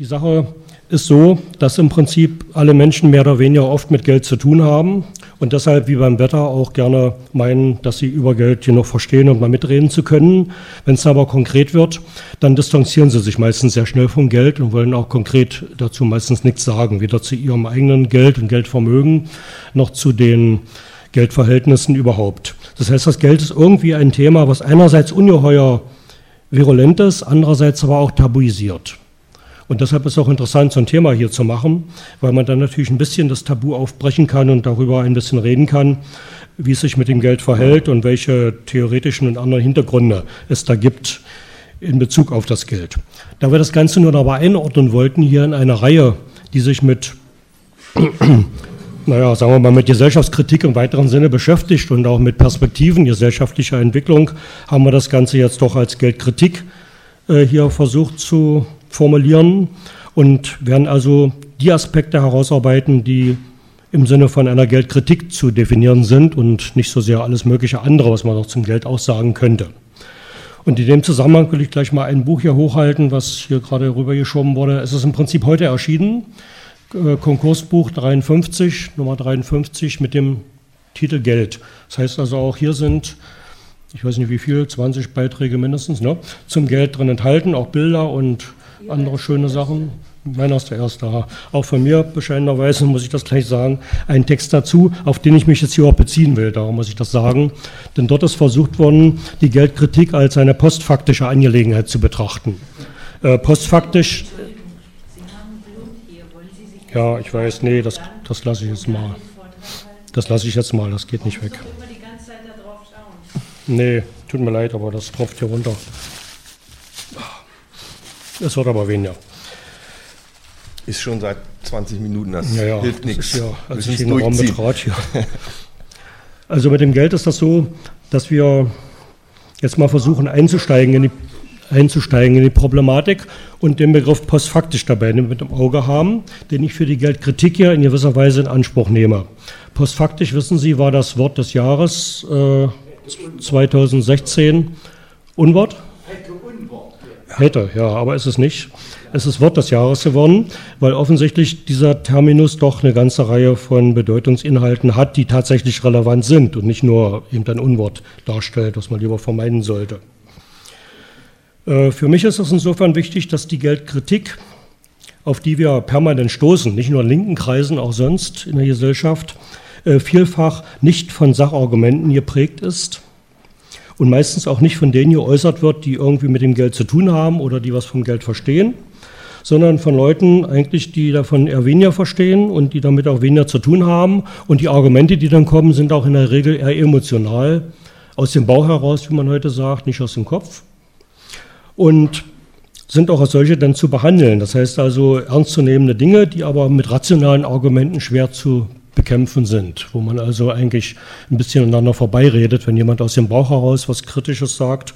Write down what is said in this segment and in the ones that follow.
Die Sache ist so, dass im Prinzip alle Menschen mehr oder weniger oft mit Geld zu tun haben und deshalb wie beim Wetter auch gerne meinen, dass sie über Geld genug verstehen, um mal mitreden zu können. Wenn es aber konkret wird, dann distanzieren sie sich meistens sehr schnell vom Geld und wollen auch konkret dazu meistens nichts sagen, weder zu ihrem eigenen Geld und Geldvermögen noch zu den Geldverhältnissen überhaupt. Das heißt, das Geld ist irgendwie ein Thema, was einerseits ungeheuer virulent ist, andererseits aber auch tabuisiert. Und deshalb ist es auch interessant, so ein Thema hier zu machen, weil man dann natürlich ein bisschen das Tabu aufbrechen kann und darüber ein bisschen reden kann, wie es sich mit dem Geld verhält und welche theoretischen und anderen Hintergründe es da gibt in Bezug auf das Geld. Da wir das Ganze nur dabei einordnen wollten, hier in einer Reihe, die sich mit, naja, sagen wir mal, mit Gesellschaftskritik im weiteren Sinne beschäftigt und auch mit Perspektiven gesellschaftlicher Entwicklung, haben wir das Ganze jetzt doch als Geldkritik äh, hier versucht zu formulieren und werden also die Aspekte herausarbeiten, die im Sinne von einer Geldkritik zu definieren sind und nicht so sehr alles mögliche andere, was man noch zum Geld auch sagen könnte. Und in dem Zusammenhang will ich gleich mal ein Buch hier hochhalten, was hier gerade rübergeschoben wurde. Es ist im Prinzip heute erschienen, äh, Konkursbuch 53, Nummer 53 mit dem Titel Geld. Das heißt also auch hier sind ich weiß nicht wie viel, 20 Beiträge mindestens, ne, zum Geld drin enthalten, auch Bilder und andere schöne Sachen. Meiner ist der erste. Auch von mir, bescheidenerweise, muss ich das gleich sagen, ein Text dazu, auf den ich mich jetzt hier auch beziehen will. Darum muss ich das sagen. Denn dort ist versucht worden, die Geldkritik als eine postfaktische Angelegenheit zu betrachten. Äh, postfaktisch. Ja, ich weiß, nee, das, das lasse ich jetzt mal. Das lasse ich jetzt mal, das geht nicht weg. Nee, tut mir leid, aber das tropft hier runter. Es wird aber weniger. Ist schon seit 20 Minuten, das ja, ja, hilft nichts. Ja, als ich den Raum betrat hier. Also mit dem Geld ist das so, dass wir jetzt mal versuchen einzusteigen in die, einzusteigen in die Problematik und den Begriff postfaktisch dabei mit dem Auge haben, den ich für die Geldkritik ja in gewisser Weise in Anspruch nehme. Postfaktisch, wissen Sie, war das Wort des Jahres äh, 2016 Unwort? Hätte, ja, aber ist es nicht. Es ist Wort des Jahres geworden, weil offensichtlich dieser Terminus doch eine ganze Reihe von Bedeutungsinhalten hat, die tatsächlich relevant sind und nicht nur eben ein Unwort darstellt, was man lieber vermeiden sollte. Äh, für mich ist es insofern wichtig, dass die Geldkritik, auf die wir permanent stoßen, nicht nur in linken Kreisen, auch sonst in der Gesellschaft, äh, vielfach nicht von Sachargumenten geprägt ist, und meistens auch nicht von denen geäußert wird, die irgendwie mit dem Geld zu tun haben oder die was vom Geld verstehen, sondern von Leuten eigentlich, die davon eher weniger verstehen und die damit auch weniger zu tun haben. Und die Argumente, die dann kommen, sind auch in der Regel eher emotional, aus dem Bauch heraus, wie man heute sagt, nicht aus dem Kopf. Und sind auch als solche dann zu behandeln. Das heißt also ernstzunehmende Dinge, die aber mit rationalen Argumenten schwer zu bekämpfen sind, wo man also eigentlich ein bisschen aneinander vorbeiredet, wenn jemand aus dem Bauch heraus was Kritisches sagt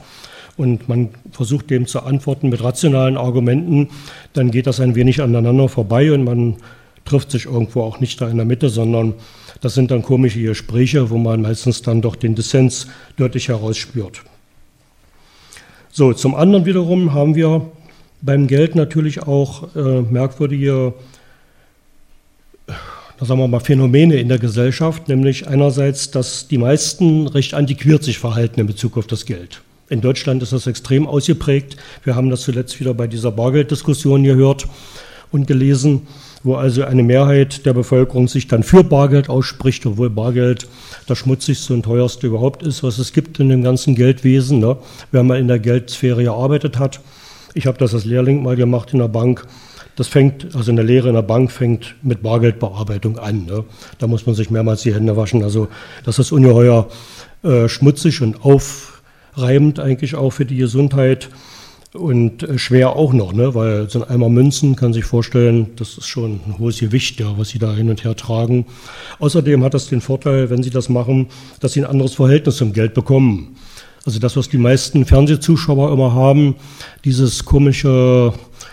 und man versucht dem zu antworten mit rationalen Argumenten, dann geht das ein wenig aneinander vorbei und man trifft sich irgendwo auch nicht da in der Mitte, sondern das sind dann komische Gespräche, wo man meistens dann doch den Dissens deutlich herausspürt. So, zum anderen wiederum haben wir beim Geld natürlich auch äh, merkwürdige sagen wir mal, Phänomene in der Gesellschaft, nämlich einerseits, dass die meisten recht antiquiert sich verhalten in Bezug auf das Geld. In Deutschland ist das extrem ausgeprägt. Wir haben das zuletzt wieder bei dieser Bargelddiskussion gehört und gelesen, wo also eine Mehrheit der Bevölkerung sich dann für Bargeld ausspricht, obwohl Bargeld das schmutzigste und teuerste überhaupt ist, was es gibt in dem ganzen Geldwesen. Ne? Wer mal in der Geldsphäre gearbeitet hat, ich habe das als Lehrling mal gemacht in der Bank, das fängt, also eine Lehre in der Bank fängt mit Bargeldbearbeitung an. Ne? Da muss man sich mehrmals die Hände waschen. Also das ist ungeheuer äh, schmutzig und aufreibend eigentlich auch für die Gesundheit und äh, schwer auch noch, ne? weil so ein Eimer Münzen kann sich vorstellen, das ist schon ein hohes Gewicht, ja, was sie da hin und her tragen. Außerdem hat das den Vorteil, wenn sie das machen, dass sie ein anderes Verhältnis zum Geld bekommen. Also das, was die meisten Fernsehzuschauer immer haben, dieses komische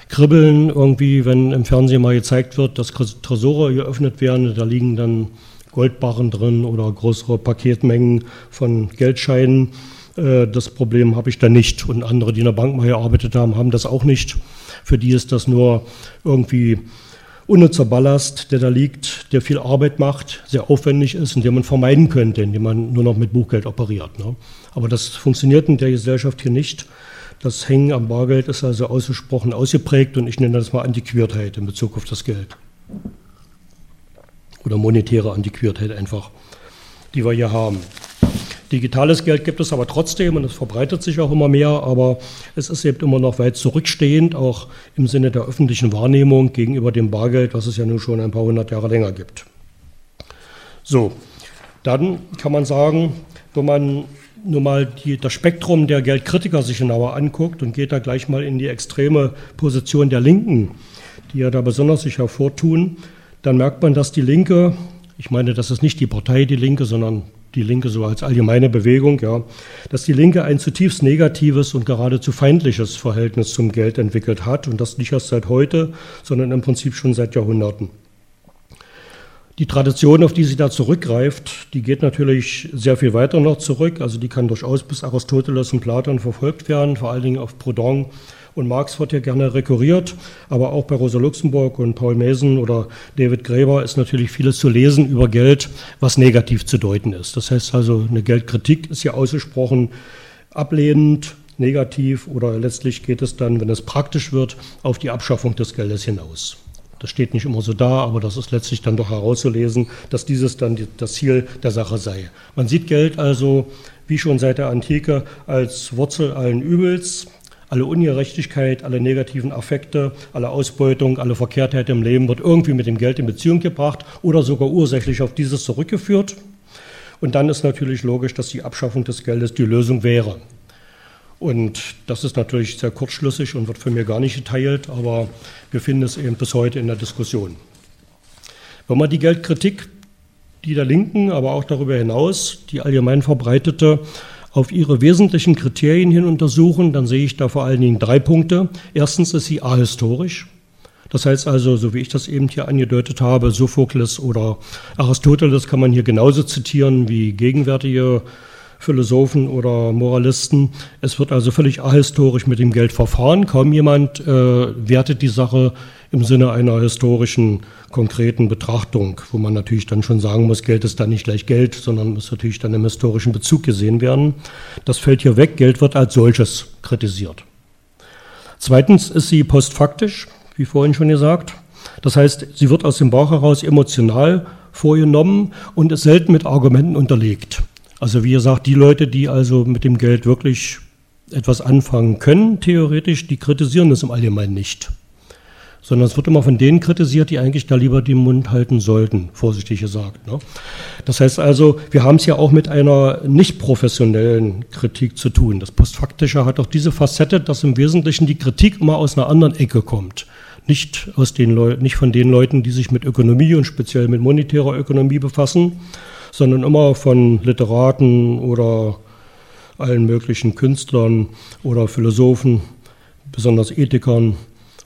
Kribbeln irgendwie, wenn im Fernsehen mal gezeigt wird, dass Tresore geöffnet werden, da liegen dann Goldbarren drin oder größere Paketmengen von Geldscheinen. Äh, das Problem habe ich da nicht. Und andere, die in der Bank mal gearbeitet haben, haben das auch nicht. Für die ist das nur irgendwie unnützer Ballast, der da liegt, der viel Arbeit macht, sehr aufwendig ist und den man vermeiden könnte, indem man nur noch mit Buchgeld operiert. Ne? Aber das funktioniert in der Gesellschaft hier nicht. Das Hängen am Bargeld ist also ausgesprochen ausgeprägt und ich nenne das mal Antiquiertheit in Bezug auf das Geld. Oder monetäre Antiquiertheit einfach, die wir hier haben. Digitales Geld gibt es aber trotzdem und es verbreitet sich auch immer mehr, aber es ist eben immer noch weit zurückstehend, auch im Sinne der öffentlichen Wahrnehmung gegenüber dem Bargeld, was es ja nun schon ein paar hundert Jahre länger gibt. So, dann kann man sagen, wenn man nur mal die, das Spektrum der Geldkritiker sich genauer anguckt und geht da gleich mal in die extreme Position der Linken, die ja da besonders sich hervortun, dann merkt man, dass die Linke, ich meine, das ist nicht die Partei Die Linke, sondern die Linke so als allgemeine Bewegung, ja, dass die Linke ein zutiefst negatives und geradezu feindliches Verhältnis zum Geld entwickelt hat und das nicht erst seit heute, sondern im Prinzip schon seit Jahrhunderten. Die Tradition, auf die sie da zurückgreift, die geht natürlich sehr viel weiter noch zurück. Also die kann durchaus bis Aristoteles und Platon verfolgt werden, vor allen Dingen auf Proudhon und Marx wird ja gerne rekurriert, aber auch bei Rosa Luxemburg und Paul Mason oder David Graeber ist natürlich vieles zu lesen über Geld, was negativ zu deuten ist. Das heißt also, eine Geldkritik ist ja ausgesprochen ablehnend, negativ oder letztlich geht es dann, wenn es praktisch wird, auf die Abschaffung des Geldes hinaus. Das steht nicht immer so da, aber das ist letztlich dann doch herauszulesen, dass dieses dann das Ziel der Sache sei. Man sieht Geld also, wie schon seit der Antike, als Wurzel allen Übels. Alle Ungerechtigkeit, alle negativen Affekte, alle Ausbeutung, alle Verkehrtheit im Leben wird irgendwie mit dem Geld in Beziehung gebracht oder sogar ursächlich auf dieses zurückgeführt. Und dann ist natürlich logisch, dass die Abschaffung des Geldes die Lösung wäre. Und das ist natürlich sehr kurzschlüssig und wird von mir gar nicht geteilt, aber wir finden es eben bis heute in der Diskussion. Wenn man die Geldkritik, die der Linken, aber auch darüber hinaus, die allgemein verbreitete, auf ihre wesentlichen Kriterien hin untersuchen, dann sehe ich da vor allen Dingen drei Punkte. Erstens ist sie ahistorisch. Das heißt also, so wie ich das eben hier angedeutet habe, Sophokles oder Aristoteles kann man hier genauso zitieren wie gegenwärtige Philosophen oder Moralisten. Es wird also völlig ahistorisch mit dem Geld verfahren. Kaum jemand äh, wertet die Sache im Sinne einer historischen, konkreten Betrachtung, wo man natürlich dann schon sagen muss, Geld ist dann nicht gleich Geld, sondern muss natürlich dann im historischen Bezug gesehen werden. Das fällt hier weg. Geld wird als solches kritisiert. Zweitens ist sie postfaktisch, wie vorhin schon gesagt. Das heißt, sie wird aus dem Bauch heraus emotional vorgenommen und ist selten mit Argumenten unterlegt. Also wie gesagt, die Leute, die also mit dem Geld wirklich etwas anfangen können, theoretisch, die kritisieren das im Allgemeinen nicht. Sondern es wird immer von denen kritisiert, die eigentlich da lieber den Mund halten sollten, vorsichtig gesagt. Ne? Das heißt also, wir haben es ja auch mit einer nicht professionellen Kritik zu tun. Das Postfaktische hat auch diese Facette, dass im Wesentlichen die Kritik immer aus einer anderen Ecke kommt. Nicht, aus den nicht von den Leuten, die sich mit Ökonomie und speziell mit monetärer Ökonomie befassen, sondern immer von Literaten oder allen möglichen Künstlern oder Philosophen, besonders Ethikern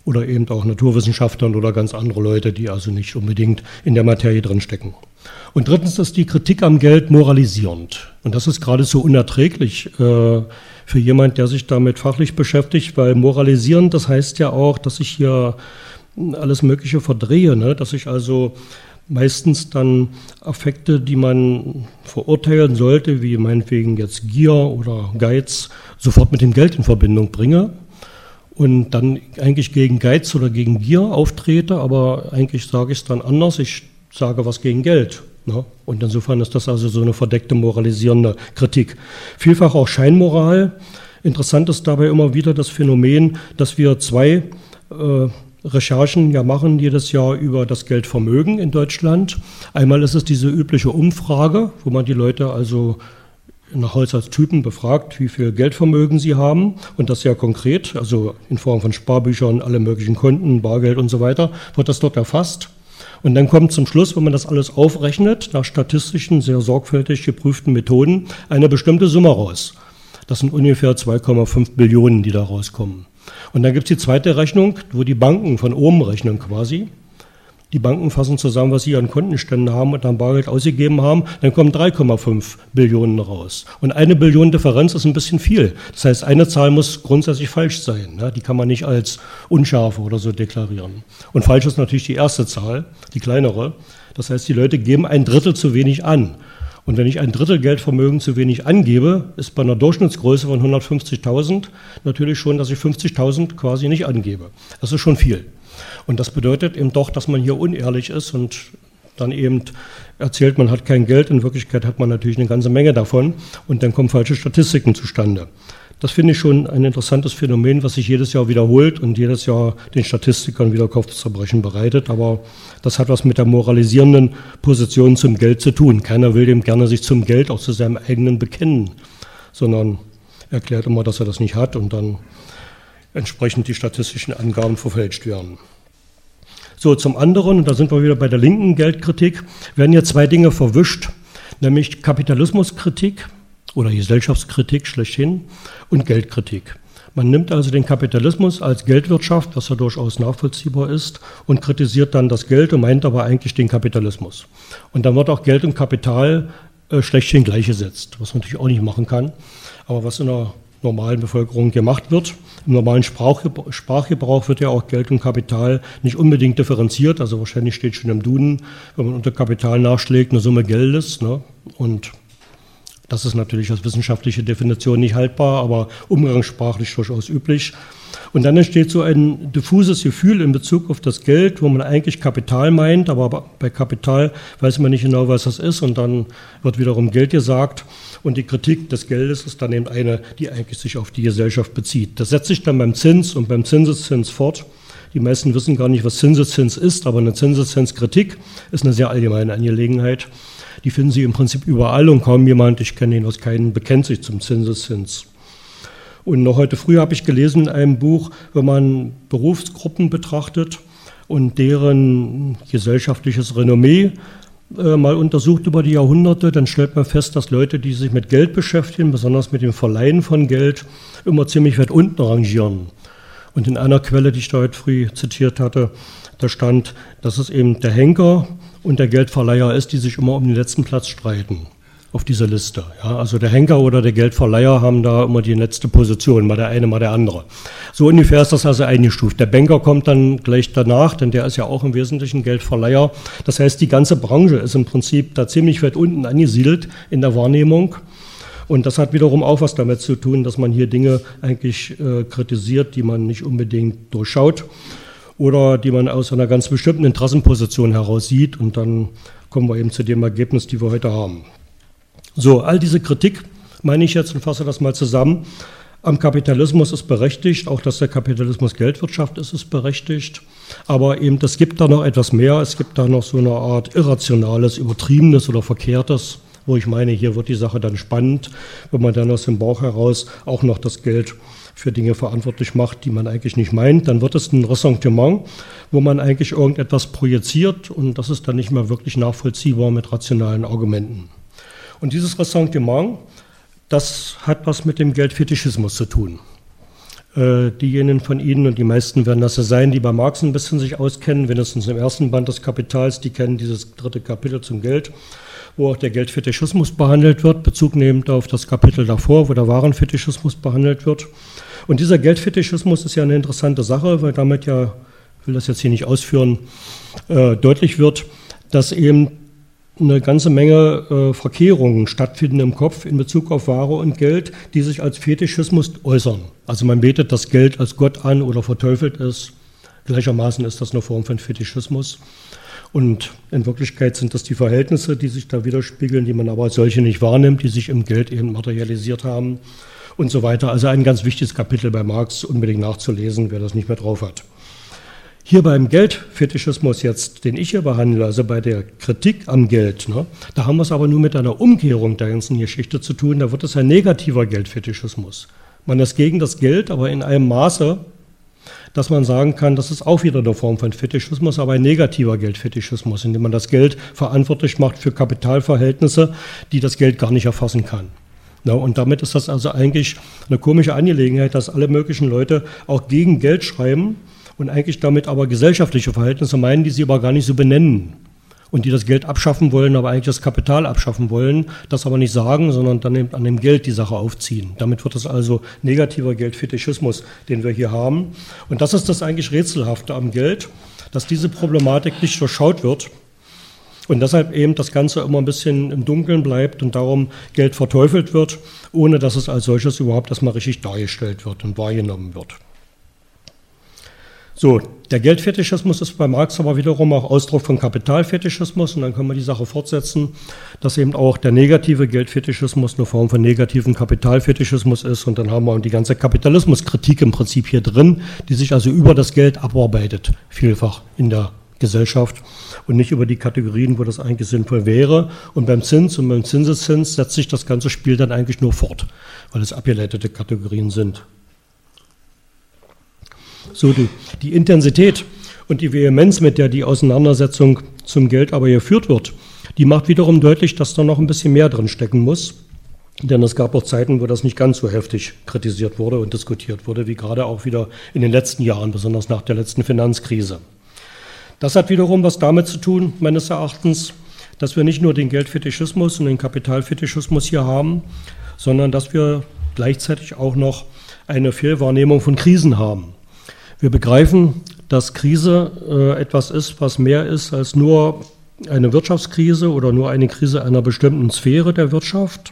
oder eben auch Naturwissenschaftlern oder ganz andere Leute, die also nicht unbedingt in der Materie drinstecken. Und drittens ist die Kritik am Geld moralisierend. Und das ist geradezu unerträglich äh, für jemand, der sich damit fachlich beschäftigt, weil moralisierend, das heißt ja auch, dass ich hier alles Mögliche verdrehe, ne? dass ich also meistens dann Affekte, die man verurteilen sollte, wie meinetwegen jetzt Gier oder Geiz, sofort mit dem Geld in Verbindung bringe und dann eigentlich gegen Geiz oder gegen Gier auftrete, aber eigentlich sage ich es dann anders, ich sage was gegen Geld. Ne? Und insofern ist das also so eine verdeckte moralisierende Kritik. Vielfach auch Scheinmoral. Interessant ist dabei immer wieder das Phänomen, dass wir zwei äh, Recherchen ja machen jedes Jahr über das Geldvermögen in Deutschland. Einmal ist es diese übliche Umfrage, wo man die Leute also nach Haushaltstypen befragt, wie viel Geldvermögen sie haben und das sehr konkret, also in Form von Sparbüchern, alle möglichen Konten, Bargeld und so weiter, wird das dort erfasst. Und dann kommt zum Schluss, wenn man das alles aufrechnet, nach statistischen, sehr sorgfältig geprüften Methoden, eine bestimmte Summe raus. Das sind ungefähr 2,5 Billionen, die da rauskommen. Und dann gibt es die zweite Rechnung, wo die Banken von oben rechnen quasi. Die Banken fassen zusammen, was sie an Kontenständen haben und an Bargeld ausgegeben haben, dann kommen 3,5 Billionen raus. Und eine Billion Differenz ist ein bisschen viel. Das heißt, eine Zahl muss grundsätzlich falsch sein. Ne? Die kann man nicht als unscharfe oder so deklarieren. Und falsch ist natürlich die erste Zahl, die kleinere. Das heißt, die Leute geben ein Drittel zu wenig an. Und wenn ich ein Drittel Geldvermögen zu wenig angebe, ist bei einer Durchschnittsgröße von 150.000 natürlich schon, dass ich 50.000 quasi nicht angebe. Das ist schon viel. Und das bedeutet eben doch, dass man hier unehrlich ist und dann eben erzählt, man hat kein Geld. In Wirklichkeit hat man natürlich eine ganze Menge davon und dann kommen falsche Statistiken zustande. Das finde ich schon ein interessantes Phänomen, was sich jedes Jahr wiederholt und jedes Jahr den Statistikern wieder Kopfzerbrechen bereitet. Aber das hat was mit der moralisierenden Position zum Geld zu tun. Keiner will dem gerne sich zum Geld, auch zu seinem eigenen bekennen, sondern erklärt immer, dass er das nicht hat und dann entsprechend die statistischen Angaben verfälscht werden. So, zum anderen, und da sind wir wieder bei der linken Geldkritik, werden hier zwei Dinge verwischt, nämlich Kapitalismuskritik oder Gesellschaftskritik schlechthin und Geldkritik. Man nimmt also den Kapitalismus als Geldwirtschaft, was ja durchaus nachvollziehbar ist, und kritisiert dann das Geld und meint aber eigentlich den Kapitalismus. Und dann wird auch Geld und Kapital äh, schlechthin gleichgesetzt, was man natürlich auch nicht machen kann, aber was in der normalen Bevölkerung gemacht wird. Im normalen Sprachgebrauch wird ja auch Geld und Kapital nicht unbedingt differenziert. Also wahrscheinlich steht schon im Duden, wenn man unter Kapital nachschlägt, eine Summe Geldes. Ne? Und das ist natürlich als wissenschaftliche Definition nicht haltbar, aber umgangssprachlich durchaus üblich. Und dann entsteht so ein diffuses Gefühl in Bezug auf das Geld, wo man eigentlich Kapital meint, aber bei Kapital weiß man nicht genau, was das ist. Und dann wird wiederum Geld gesagt. Und die Kritik des Geldes ist dann eben eine, die eigentlich sich auf die Gesellschaft bezieht. Das setzt sich dann beim Zins und beim Zinseszins fort. Die meisten wissen gar nicht, was Zinseszins ist, aber eine Zinseszinskritik ist eine sehr allgemeine Angelegenheit. Die finden Sie im Prinzip überall und kaum jemand, ich kenne ihn aus keinen, bekennt sich zum Zinseszins. Und noch heute früh habe ich gelesen in einem Buch, wenn man Berufsgruppen betrachtet und deren gesellschaftliches Renommee äh, mal untersucht über die Jahrhunderte, dann stellt man fest, dass Leute, die sich mit Geld beschäftigen, besonders mit dem Verleihen von Geld, immer ziemlich weit unten rangieren. Und in einer Quelle, die ich da heute früh zitiert hatte, da stand, dass es eben der Henker und der Geldverleiher ist, die sich immer um den letzten Platz streiten auf dieser Liste. Ja, also der Henker oder der Geldverleiher haben da immer die letzte Position, mal der eine, mal der andere. So ungefähr ist das also eingestuft. Der Banker kommt dann gleich danach, denn der ist ja auch im Wesentlichen Geldverleiher. Das heißt, die ganze Branche ist im Prinzip da ziemlich weit unten angesiedelt in der Wahrnehmung. Und das hat wiederum auch was damit zu tun, dass man hier Dinge eigentlich äh, kritisiert, die man nicht unbedingt durchschaut oder die man aus einer ganz bestimmten Interessenposition heraus sieht. Und dann kommen wir eben zu dem Ergebnis, die wir heute haben. So, all diese Kritik meine ich jetzt und fasse das mal zusammen. Am Kapitalismus ist berechtigt, auch dass der Kapitalismus Geldwirtschaft ist, ist berechtigt. Aber eben, es gibt da noch etwas mehr. Es gibt da noch so eine Art irrationales, übertriebenes oder verkehrtes, wo ich meine, hier wird die Sache dann spannend, wenn man dann aus dem Bauch heraus auch noch das Geld für Dinge verantwortlich macht, die man eigentlich nicht meint. Dann wird es ein Ressentiment, wo man eigentlich irgendetwas projiziert und das ist dann nicht mehr wirklich nachvollziehbar mit rationalen Argumenten. Und dieses Ressentiment, das hat was mit dem Geldfetischismus zu tun. Äh, diejenigen von Ihnen, und die meisten werden das ja sein, die bei Marx ein bisschen sich auskennen, wenigstens im ersten Band des Kapitals, die kennen dieses dritte Kapitel zum Geld, wo auch der Geldfetischismus behandelt wird, Bezug nehmend auf das Kapitel davor, wo der Warenfetischismus behandelt wird. Und dieser Geldfetischismus ist ja eine interessante Sache, weil damit ja, ich will das jetzt hier nicht ausführen, äh, deutlich wird, dass eben eine ganze Menge äh, Verkehrungen stattfinden im Kopf in Bezug auf Ware und Geld, die sich als Fetischismus äußern. Also man betet das Geld als Gott an oder verteufelt es. Gleichermaßen ist das eine Form von Fetischismus. Und in Wirklichkeit sind das die Verhältnisse, die sich da widerspiegeln, die man aber als solche nicht wahrnimmt, die sich im Geld eben materialisiert haben und so weiter. Also ein ganz wichtiges Kapitel bei Marx unbedingt nachzulesen, wer das nicht mehr drauf hat. Hier beim Geldfetischismus jetzt, den ich hier behandle, also bei der Kritik am Geld, ne, da haben wir es aber nur mit einer Umkehrung der ganzen Geschichte zu tun. Da wird es ein negativer Geldfetischismus. Man ist gegen das Geld, aber in einem Maße, dass man sagen kann, das ist auch wieder eine Form von Fetischismus, aber ein negativer Geldfetischismus, indem man das Geld verantwortlich macht für Kapitalverhältnisse, die das Geld gar nicht erfassen kann. Na, und damit ist das also eigentlich eine komische Angelegenheit, dass alle möglichen Leute auch gegen Geld schreiben und eigentlich damit aber gesellschaftliche Verhältnisse meinen, die sie aber gar nicht so benennen und die das Geld abschaffen wollen, aber eigentlich das Kapital abschaffen wollen, das aber nicht sagen, sondern dann an dem Geld die Sache aufziehen. Damit wird es also negativer Geldfetischismus, den wir hier haben. Und das ist das eigentlich Rätselhafte am Geld, dass diese Problematik nicht durchschaut wird und deshalb eben das Ganze immer ein bisschen im Dunkeln bleibt und darum Geld verteufelt wird, ohne dass es als solches überhaupt erstmal richtig dargestellt wird und wahrgenommen wird. So, der Geldfetischismus ist bei Marx aber wiederum auch Ausdruck von Kapitalfetischismus und dann können wir die Sache fortsetzen, dass eben auch der negative Geldfetischismus eine Form von negativen Kapitalfetischismus ist und dann haben wir die ganze Kapitalismuskritik im Prinzip hier drin, die sich also über das Geld abarbeitet, vielfach in der Gesellschaft und nicht über die Kategorien, wo das eigentlich sinnvoll wäre. Und beim Zins und beim Zinseszins setzt sich das ganze Spiel dann eigentlich nur fort, weil es abgeleitete Kategorien sind. So die, die Intensität und die Vehemenz, mit der die Auseinandersetzung zum Geld aber geführt wird, die macht wiederum deutlich, dass da noch ein bisschen mehr drin stecken muss. Denn es gab auch Zeiten, wo das nicht ganz so heftig kritisiert wurde und diskutiert wurde, wie gerade auch wieder in den letzten Jahren, besonders nach der letzten Finanzkrise. Das hat wiederum was damit zu tun, meines Erachtens, dass wir nicht nur den Geldfetischismus und den Kapitalfetischismus hier haben, sondern dass wir gleichzeitig auch noch eine Fehlwahrnehmung von Krisen haben. Wir begreifen, dass Krise äh, etwas ist, was mehr ist als nur eine Wirtschaftskrise oder nur eine Krise einer bestimmten Sphäre der Wirtschaft.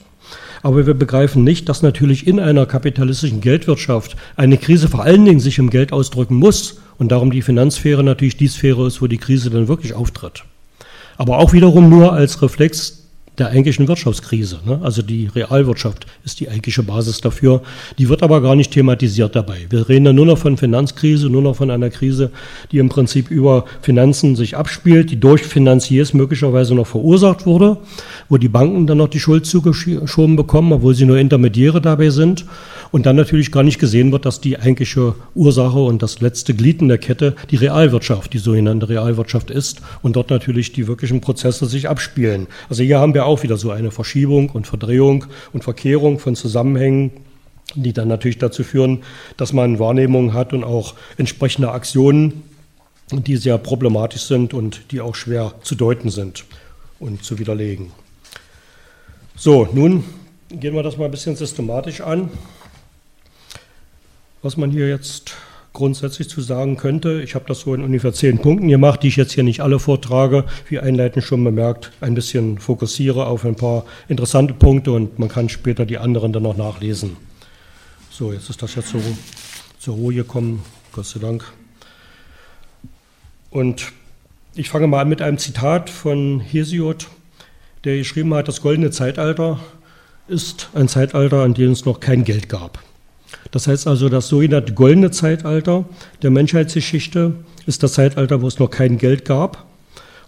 Aber wir begreifen nicht, dass natürlich in einer kapitalistischen Geldwirtschaft eine Krise vor allen Dingen sich im Geld ausdrücken muss und darum die Finanzsphäre natürlich die Sphäre ist, wo die Krise dann wirklich auftritt. Aber auch wiederum nur als Reflex der eigentlichen Wirtschaftskrise. Ne? Also die Realwirtschaft ist die eigentliche Basis dafür. Die wird aber gar nicht thematisiert dabei. Wir reden ja nur noch von Finanzkrise, nur noch von einer Krise, die im Prinzip über Finanzen sich abspielt, die durch Finanziers möglicherweise noch verursacht wurde, wo die Banken dann noch die Schuld zugeschoben bekommen, obwohl sie nur Intermediäre dabei sind und dann natürlich gar nicht gesehen wird, dass die eigentliche Ursache und das letzte Glied in der Kette die Realwirtschaft, die sogenannte Realwirtschaft ist und dort natürlich die wirklichen Prozesse sich abspielen. Also hier haben wir auch wieder so eine Verschiebung und Verdrehung und Verkehrung von Zusammenhängen, die dann natürlich dazu führen, dass man Wahrnehmungen hat und auch entsprechende Aktionen, die sehr problematisch sind und die auch schwer zu deuten sind und zu widerlegen. So, nun gehen wir das mal ein bisschen systematisch an was man hier jetzt grundsätzlich zu sagen könnte. Ich habe das so in ungefähr zehn Punkten gemacht, die ich jetzt hier nicht alle vortrage, wie einleitend schon bemerkt, ein bisschen fokussiere auf ein paar interessante Punkte und man kann später die anderen dann noch nachlesen. So, jetzt ist das jetzt so zur Ruhe gekommen, Gott sei Dank. Und ich fange mal an mit einem Zitat von Hesiod, der geschrieben hat, das goldene Zeitalter ist ein Zeitalter, an dem es noch kein Geld gab. Das heißt also, das sogenannte goldene Zeitalter der Menschheitsgeschichte ist das Zeitalter, wo es noch kein Geld gab.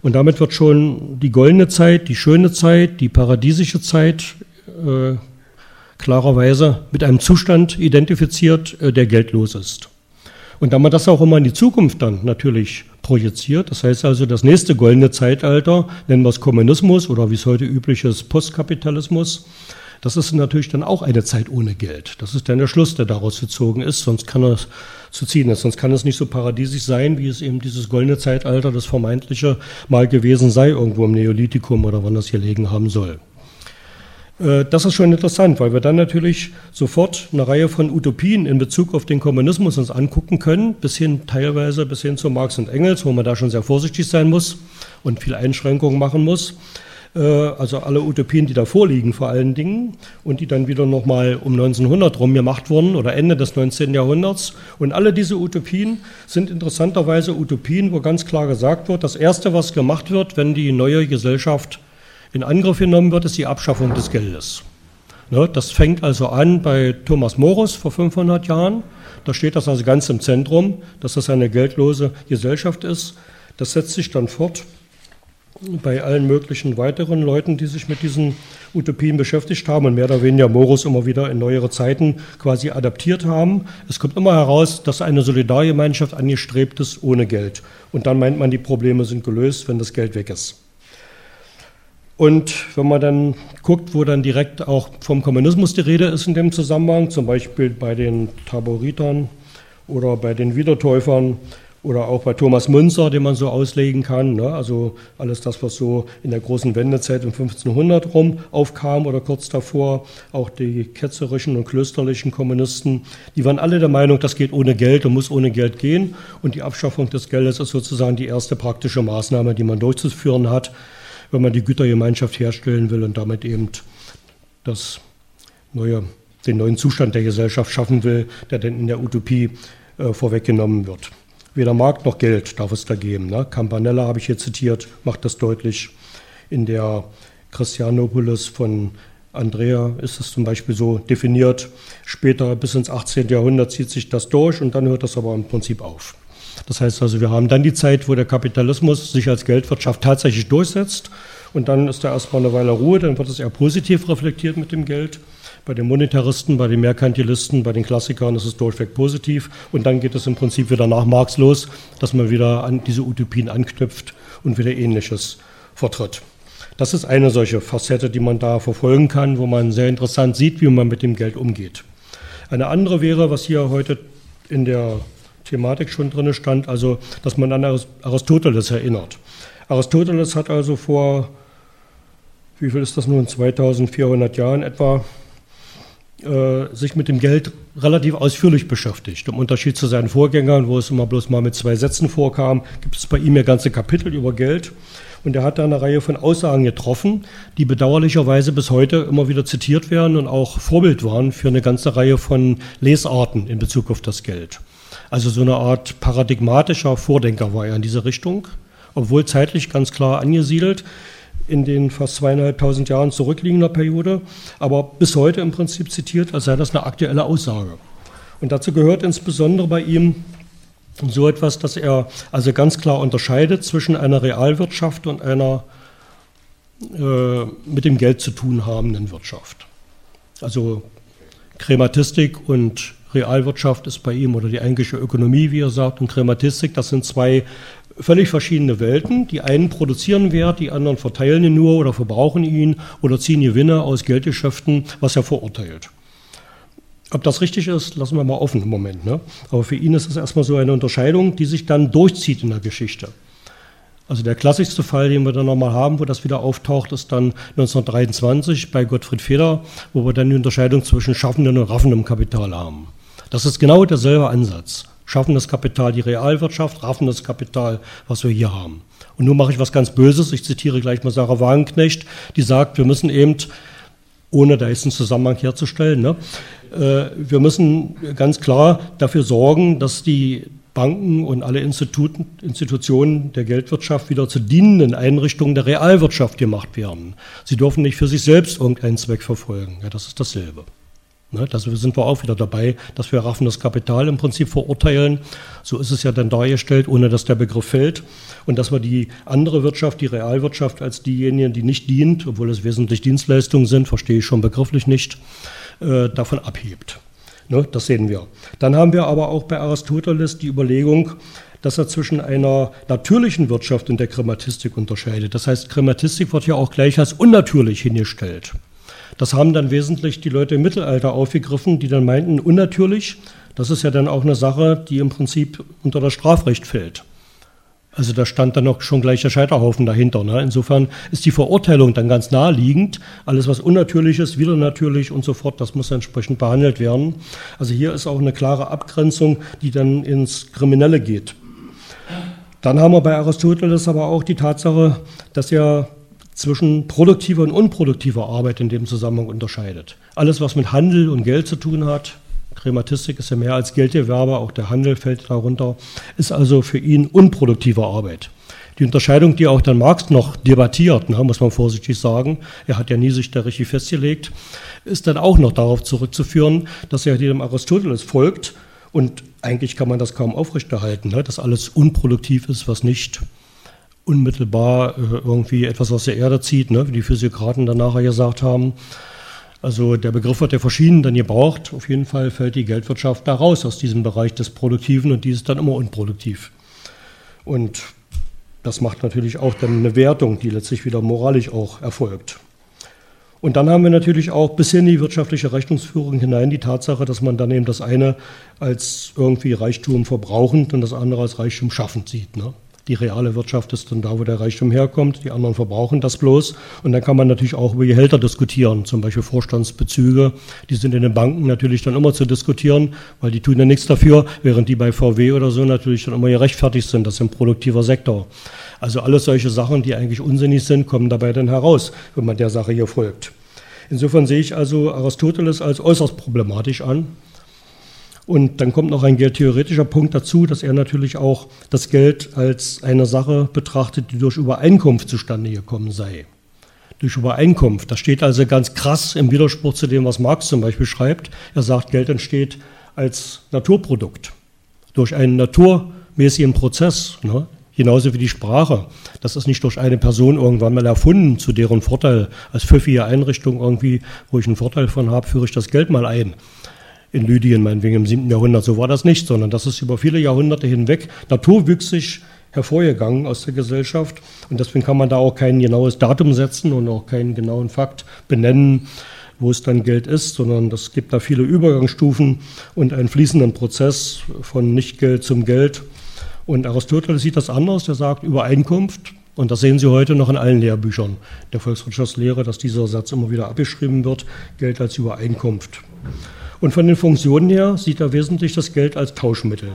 Und damit wird schon die goldene Zeit, die schöne Zeit, die paradiesische Zeit äh, klarerweise mit einem Zustand identifiziert, äh, der geldlos ist. Und da man das auch immer in die Zukunft dann natürlich projiziert, das heißt also das nächste goldene Zeitalter, nennen wir es Kommunismus oder wie es heute üblich ist, Postkapitalismus, das ist natürlich dann auch eine Zeit ohne Geld. Das ist dann der Schluss, der daraus gezogen ist, sonst kann es zu ziehen ist. Sonst kann es nicht so paradiesisch sein, wie es eben dieses goldene Zeitalter, das vermeintliche, mal gewesen sei, irgendwo im Neolithikum oder wann das hier liegen haben soll. Äh, das ist schon interessant, weil wir dann natürlich sofort eine Reihe von Utopien in Bezug auf den Kommunismus uns angucken können, bis hin teilweise bis hin zu Marx und Engels, wo man da schon sehr vorsichtig sein muss und viel Einschränkungen machen muss. Äh, also alle Utopien, die da vorliegen vor allen Dingen und die dann wieder nochmal um 1900 rum gemacht wurden oder Ende des 19. Jahrhunderts. Und alle diese Utopien sind interessanterweise Utopien, wo ganz klar gesagt wird, das Erste, was gemacht wird, wenn die neue Gesellschaft in Angriff genommen wird, ist die Abschaffung des Geldes. Ne, das fängt also an bei Thomas Morus vor 500 Jahren. Da steht das also ganz im Zentrum, dass das eine geldlose Gesellschaft ist. Das setzt sich dann fort bei allen möglichen weiteren Leuten, die sich mit diesen Utopien beschäftigt haben und mehr oder weniger Morus immer wieder in neuere Zeiten quasi adaptiert haben. Es kommt immer heraus, dass eine Solidargemeinschaft angestrebt ist ohne Geld. Und dann meint man, die Probleme sind gelöst, wenn das Geld weg ist. Und wenn man dann guckt, wo dann direkt auch vom Kommunismus die Rede ist in dem Zusammenhang, zum Beispiel bei den Taboritern oder bei den Wiedertäufern Oder auch bei Thomas Münzer, den man so auslegen kann. Ne? Also alles das, was so in der großen Wendezeit um 1500 rum aufkam oder kurz davor. Auch die ketzerischen und klösterlichen Kommunisten, die waren alle der Meinung, das geht ohne Geld und muss ohne Geld gehen. Und die Abschaffung des Geldes ist sozusagen die erste praktische Maßnahme, die man durchzuführen hat, wenn man die Gütergemeinschaft herstellen will und damit eben das neue, den neuen Zustand der Gesellschaft schaffen will, der dann in der Utopie äh, vorweggenommen wird. Weder Markt noch Geld darf es da geben. Ne? Campanella habe ich hier zitiert, macht das deutlich. In der Christianopolis von Andrea ist es zum Beispiel so definiert. Später bis ins 18. Jahrhundert zieht sich das durch und dann hört das aber im Prinzip auf. Das heißt also, wir haben dann die Zeit, wo der Kapitalismus sich als Geldwirtschaft tatsächlich durchsetzt und dann ist da erstmal eine Weile Ruhe, dann wird es eher positiv reflektiert mit dem Geld. Bei den Monetaristen, bei den Merkantilisten, bei den Klassikern ist es durchweg positiv. Und dann geht es im Prinzip wieder nach Marx los, dass man wieder an diese Utopien anknüpft und wieder Ähnliches vertritt. Das ist eine solche Facette, die man da verfolgen kann, wo man sehr interessant sieht, wie man mit dem Geld umgeht. Eine andere wäre, was hier heute in der Thematik schon drin stand, also dass man an Aristoteles erinnert. Aristoteles hat also vor, wie viel ist das nun, 2400 Jahren etwa, äh, sich mit dem Geld relativ ausführlich beschäftigt. Im Unterschied zu seinen Vorgängern, wo es immer bloß mal mit zwei Sätzen vorkam, gibt es bei ihm ja ganze Kapitel über Geld. Und er hat da eine Reihe von Aussagen getroffen, die bedauerlicherweise bis heute immer wieder zitiert werden und auch Vorbild waren für eine ganze Reihe von Lesarten in Bezug auf das Geld. Also so eine Art paradigmatischer Vordenker war er in diese Richtung, obwohl zeitlich ganz klar angesiedelt in den fast zweieinhalbtausend Jahren zurückliegender Periode, aber bis heute im Prinzip zitiert, als sei das eine aktuelle Aussage. Und dazu gehört insbesondere bei ihm so etwas, dass er also ganz klar unterscheidet zwischen einer Realwirtschaft und einer äh, mit dem Geld zu tun habenden Wirtschaft. Also Krematistik und Realwirtschaft ist bei ihm oder die eigentliche Ökonomie, wie er sagt, und Krematistik, das sind zwei völlig verschiedene Welten. Die einen produzieren Wert, die anderen verteilen ihn nur oder verbrauchen ihn oder ziehen Gewinne aus Geldgeschäften, was er verurteilt. Ob das richtig ist, lassen wir mal offen im Moment. Ne? Aber für ihn ist es erstmal so eine Unterscheidung, die sich dann durchzieht in der Geschichte. Also der klassischste Fall, den wir dann nochmal haben, wo das wieder auftaucht, ist dann 1923 bei Gottfried Feder, wo wir dann die Unterscheidung zwischen schaffendem und raffendem Kapital haben. Das ist genau derselbe Ansatz schaffen das Kapital die Realwirtschaft, raffen das Kapital, was wir hier haben. Und nun mache ich was ganz Böses, ich zitiere gleich mal Sarah Wagenknecht, die sagt, wir müssen eben, ohne da jetzt einen Zusammenhang herzustellen, ne, äh, wir müssen ganz klar dafür sorgen, dass die Banken und alle Instituten, Institutionen der Geldwirtschaft wieder zu dienenden Einrichtungen der Realwirtschaft gemacht werden. Sie dürfen nicht für sich selbst irgendeinen Zweck verfolgen. Ja, das ist dasselbe. Ne, da sind wir auch wieder dabei, dass wir raffendes Kapital im Prinzip verurteilen. So ist es ja dann dargestellt, ohne dass der Begriff fällt. Und dass wir die andere Wirtschaft, die Realwirtschaft, als diejenigen, die nicht dient, obwohl es wesentlich Dienstleistungen sind, verstehe ich schon begrifflich nicht, äh, davon abhebt. Ne, das sehen wir. Dann haben wir aber auch bei Aristoteles die Überlegung, dass er zwischen einer natürlichen Wirtschaft und der Krematistik unterscheidet. Das heißt, Krematistik wird ja auch gleich als unnatürlich hingestellt. Das haben dann wesentlich die Leute im Mittelalter aufgegriffen, die dann meinten, unnatürlich, das ist ja dann auch eine Sache, die im Prinzip unter das Strafrecht fällt. Also da stand dann auch schon gleich der Scheiterhaufen dahinter. Ne? Insofern ist die Verurteilung dann ganz naheliegend. Alles, was unnatürlich ist, wieder natürlich und so fort, das muss entsprechend behandelt werden. Also hier ist auch eine klare Abgrenzung, die dann ins Kriminelle geht. Dann haben wir bei Aristoteles aber auch die Tatsache, dass er zwischen produktiver und unproduktiver Arbeit in dem Zusammenhang unterscheidet. Alles, was mit Handel und Geld zu tun hat, Krematistik ist ja mehr als Geldgewerbe, auch der Handel fällt darunter, ist also für ihn unproduktive Arbeit. Die Unterscheidung, die auch dann Marx noch debattiert, ne, muss man vorsichtig sagen, er hat ja nie sich da richtig festgelegt, ist dann auch noch darauf zurückzuführen, dass er dem Aristoteles folgt und eigentlich kann man das kaum aufrechterhalten, ne, dass alles unproduktiv ist, was nicht unmittelbar äh, irgendwie etwas aus der Erde zieht, ne, wie die Physiokraten dann nachher gesagt haben. Also der Begriff wird ja verschieden dann gebraucht. Auf jeden Fall fällt die Geldwirtschaft da raus aus diesem Bereich des Produktiven und die ist dann immer unproduktiv. Und das macht natürlich auch dann eine Wertung, die letztlich wieder moralisch auch erfolgt. Und dann haben wir natürlich auch bis in die wirtschaftliche Rechnungsführung hinein die Tatsache, dass man dann eben das eine als irgendwie Reichtum verbrauchend und das andere als Reichtum schaffend sieht. Ne? Die reale Wirtschaft ist dann da, wo der Reichtum herkommt. Die anderen verbrauchen das bloß. Und dann kann man natürlich auch über Gehälter diskutieren. Zum Beispiel Vorstandsbezüge. Die sind in den Banken natürlich dann immer zu diskutieren, weil die tun ja nichts dafür, während die bei VW oder so natürlich dann immer gerechtfertigt sind. Das ist ein produktiver Sektor. Also alles solche Sachen, die eigentlich unsinnig sind, kommen dabei dann heraus, wenn man der Sache hier folgt. Insofern sehe ich also Aristoteles als äußerst problematisch an. Und dann kommt noch ein geldtheoretischer Punkt dazu, dass er natürlich auch das Geld als eine Sache betrachtet, die durch Übereinkunft zustande gekommen sei. Durch Übereinkunft. Das steht also ganz krass im Widerspruch zu dem, was Marx zum Beispiel schreibt. Er sagt, Geld entsteht als Naturprodukt. Durch einen naturmäßigen Prozess. Ne? Genauso wie die Sprache. Das ist nicht durch eine Person irgendwann mal erfunden, zu deren Vorteil. Als pfiffige Einrichtung irgendwie, wo ich einen Vorteil von habe, führe ich das Geld mal ein in Lydien, meinetwegen im 7. Jahrhundert. So war das nicht, sondern das ist über viele Jahrhunderte hinweg naturwüchsig hervorgegangen aus der Gesellschaft. Und deswegen kann man da auch kein genaues Datum setzen und auch keinen genauen Fakt benennen, wo es dann Geld ist, sondern es gibt da viele Übergangsstufen und einen fließenden Prozess von Nichtgeld zum Geld. Und Aristoteles sieht das anders. Er sagt Übereinkunft. Und das sehen Sie heute noch in allen Lehrbüchern der Volkswirtschaftslehre, dass dieser Satz immer wieder abgeschrieben wird, Geld als Übereinkunft. Und von den Funktionen her sieht er wesentlich das Geld als Tauschmittel.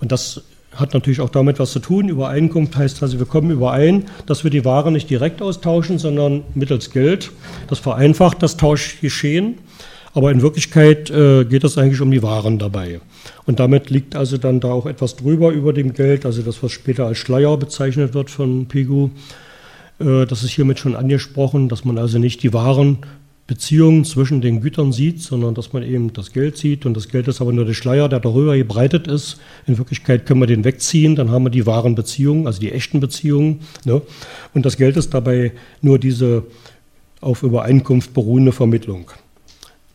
Und das hat natürlich auch damit was zu tun. Übereinkunft heißt also, wir kommen überein, dass wir die Ware nicht direkt austauschen, sondern mittels Geld. Das vereinfacht das Tauschgeschehen. Aber in Wirklichkeit äh, geht es eigentlich um die Waren dabei. Und damit liegt also dann da auch etwas drüber über dem Geld, also das, was später als Schleier bezeichnet wird von Pigu. Äh, das ist hiermit schon angesprochen, dass man also nicht die Waren Beziehungen zwischen den Gütern sieht, sondern dass man eben das Geld sieht und das Geld ist aber nur der Schleier, der darüber gebreitet ist. In Wirklichkeit können wir den wegziehen, dann haben wir die wahren Beziehungen, also die echten Beziehungen. Ne? Und das Geld ist dabei nur diese auf Übereinkunft beruhende Vermittlung.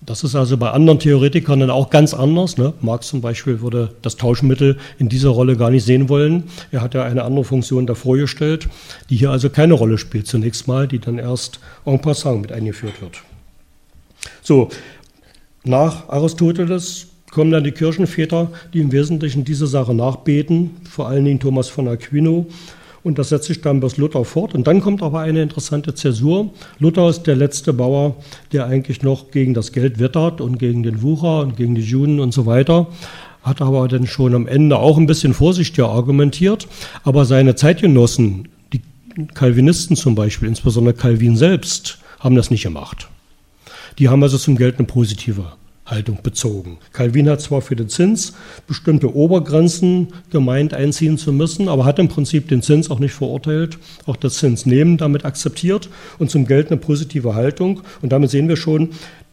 Das ist also bei anderen Theoretikern dann auch ganz anders. Ne? Marx zum Beispiel würde das Tauschmittel in dieser Rolle gar nicht sehen wollen. Er hat ja eine andere Funktion davor gestellt, die hier also keine Rolle spielt zunächst mal, die dann erst en passant mit eingeführt wird. So, nach Aristoteles kommen dann die Kirchenväter, die im Wesentlichen diese Sache nachbeten, vor allen Dingen Thomas von Aquino. Und das setzt sich dann bis Luther fort. Und dann kommt aber eine interessante Zäsur. Luther ist der letzte Bauer, der eigentlich noch gegen das Geld wettert und gegen den Wucher und gegen die Juden und so weiter. Hat aber dann schon am Ende auch ein bisschen vorsichtiger argumentiert. Aber seine Zeitgenossen, die Calvinisten zum Beispiel, insbesondere Calvin selbst, haben das nicht gemacht. Die haben also zum Geld eine positive Haltung bezogen. Calvin hat zwar für den Zins bestimmte Obergrenzen gemeint einziehen zu müssen, aber hat im Prinzip den Zins auch nicht verurteilt, auch das Zinsnehmen damit akzeptiert und zum Geld eine positive Haltung. Und damit sehen wir schon,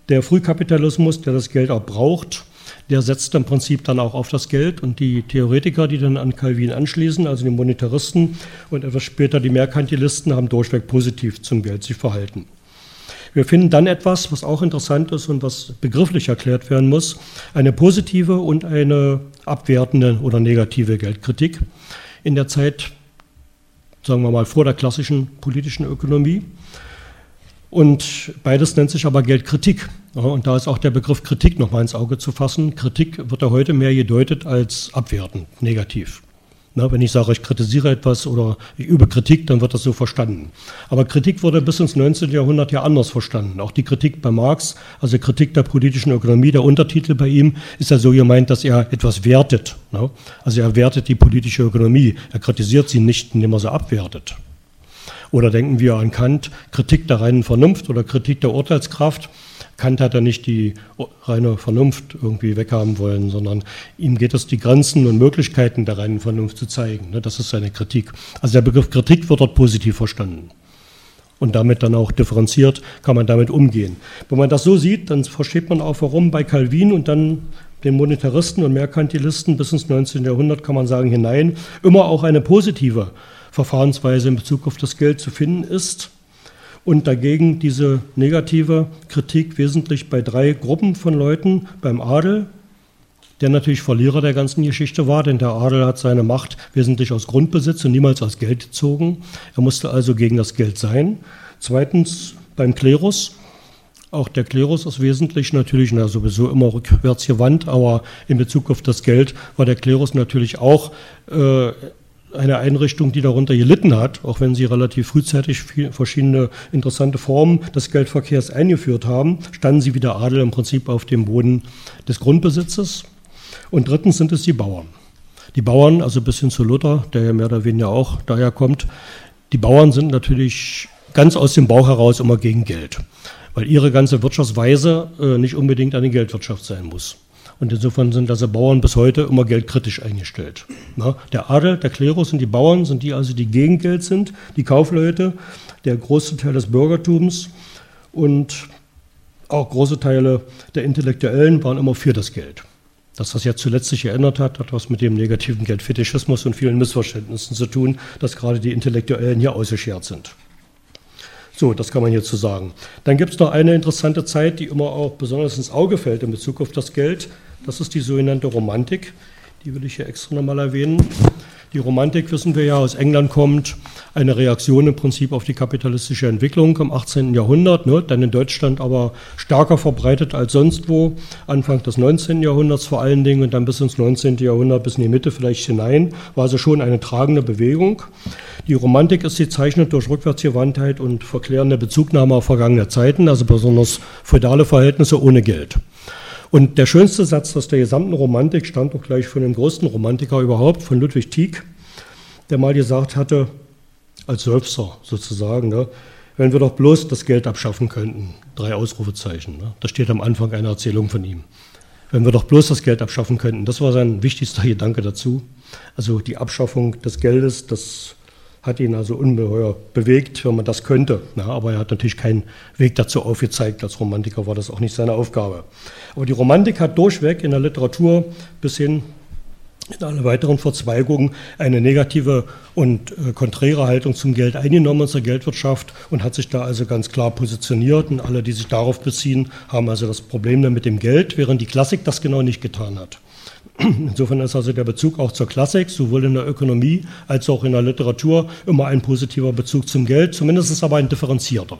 der Frühkapitalismus, der das Geld auch braucht, der setzt im Prinzip dann auch auf das Geld und die Theoretiker, die dann an Calvin anschließen, also die Monetaristen und etwas später die Merkantilisten, haben durchweg positiv zum Geld sich verhalten. Wir finden dann etwas, was auch interessant ist und was begrifflich erklärt werden muss, eine positive und eine abwertende oder negative Geldkritik in der Zeit, sagen wir mal, vor der klassischen politischen Ökonomie. Und beides nennt sich aber Geldkritik. Und da ist auch der Begriff Kritik nochmal ins Auge zu fassen. Kritik wird ja heute mehr gedeutet als abwertend, negativ. Na, wenn ich sage, ich kritisiere etwas oder ich übe Kritik, dann wird das so verstanden. Aber Kritik wurde bis ins 19. Jahrhundert ja anders verstanden. Auch die Kritik bei Marx, also Kritik der politischen Ökonomie, der Untertitel bei ihm ist ja so gemeint, dass er etwas wertet. Na? Also er wertet die politische Ökonomie. Er kritisiert sie nicht, indem er sie abwertet. Oder denken wir an Kant, Kritik der reinen Vernunft oder Kritik der Urteilskraft. Kant hat ja nicht die reine Vernunft irgendwie weghaben wollen, sondern ihm geht es, die Grenzen und Möglichkeiten der reinen Vernunft zu zeigen. Ne? Das ist seine Kritik. Also der Begriff Kritik wird dort positiv verstanden. Und damit dann auch differenziert kann man damit umgehen. Wenn man das so sieht, dann versteht man auch, warum bei Calvin und dann den Monetaristen und Merkantilisten bis ins 19. Jahrhundert, kann man sagen, hinein, immer auch eine positive Verfahrensweise in Bezug auf das Geld zu finden ist und dagegen diese negative Kritik wesentlich bei drei Gruppen von Leuten, beim Adel, der natürlich Verlierer der ganzen Geschichte war, denn der Adel hat seine Macht wesentlich aus Grundbesitz und niemals aus Geld gezogen. Er musste also gegen das Geld sein. Zweitens beim Klerus. Auch der Klerus ist wesentlich natürlich, na, sowieso immer rückwärts gewandt, aber in Bezug auf das Geld war der Klerus natürlich auch äh, eine Einrichtung, die darunter gelitten hat, auch wenn sie relativ frühzeitig verschiedene interessante Formen des Geldverkehrs eingeführt haben, standen sie wie der Adel im Prinzip auf dem Boden des Grundbesitzes. Und drittens sind es die Bauern. Die Bauern, also bis hin zu Luther, der ja mehr oder weniger auch daher kommt, die Bauern sind natürlich ganz aus dem Bauch heraus immer gegen Geld, weil ihre ganze Wirtschaftsweise äh, nicht unbedingt eine Geldwirtschaft sein muss. Und insofern sind also Bauern bis heute immer geldkritisch eingestellt. Na, der Adel, der Klerus und die Bauern sind die also, die gegen Geld sind, die Kaufleute, der große Teil des Bürgertums und auch große Teile der Intellektuellen waren immer für das Geld. Dass das jetzt zuletzt sich geändert hat, hat was mit dem negativen Geldfetischismus und vielen Missverständnissen zu tun, dass gerade die Intellektuellen hier ausgeschert sind. So, das kann man hierzu sagen. Dann gibt es noch eine interessante Zeit, die immer auch besonders ins Auge fällt in Bezug auf das Geld. Das ist die sogenannte Romantik. Die will ich hier extra nochmal erwähnen. Die Romantik, wissen wir ja, aus England kommt, eine Reaktion im Prinzip auf die kapitalistische Entwicklung im 18. Jahrhundert, ne, dann in Deutschland aber stärker verbreitet als sonst wo, Anfang des 19. Jahrhunderts vor allen Dingen und dann bis ins 19. Jahrhundert, bis in die Mitte vielleicht hinein, war also schon eine tragende Bewegung. Die Romantik ist gezeichnet durch Rückwärtsgewandtheit und verklärende Bezugnahme auf vergangene Zeiten, also besonders feudale Verhältnisse ohne Geld. Und der schönste Satz aus der gesamten Romantik stand auch gleich von dem größten Romantiker überhaupt, von Ludwig Tieck, der mal gesagt hatte, als Seufzer sozusagen, ne, wenn wir doch bloß das Geld abschaffen könnten. Drei Ausrufezeichen. Ne, das steht am Anfang einer Erzählung von ihm. Wenn wir doch bloß das Geld abschaffen könnten. Das war sein wichtigster Gedanke dazu. Also die Abschaffung des Geldes, das hat ihn also ungeheuer bewegt, wenn man das könnte. Ja, aber er hat natürlich keinen Weg dazu aufgezeigt. Als Romantiker war das auch nicht seine Aufgabe. Aber die Romantik hat durchweg in der Literatur bis hin in alle weiteren Verzweigungen eine negative und äh, konträre Haltung zum Geld eingenommen, zur Geldwirtschaft, und hat sich da also ganz klar positioniert. Und alle, die sich darauf beziehen, haben also das Problem mit dem Geld, während die Klassik das genau nicht getan hat. Insofern ist also der Bezug auch zur Klassik, sowohl in der Ökonomie als auch in der Literatur, immer ein positiver Bezug zum Geld, zumindest ist aber ein differenzierter.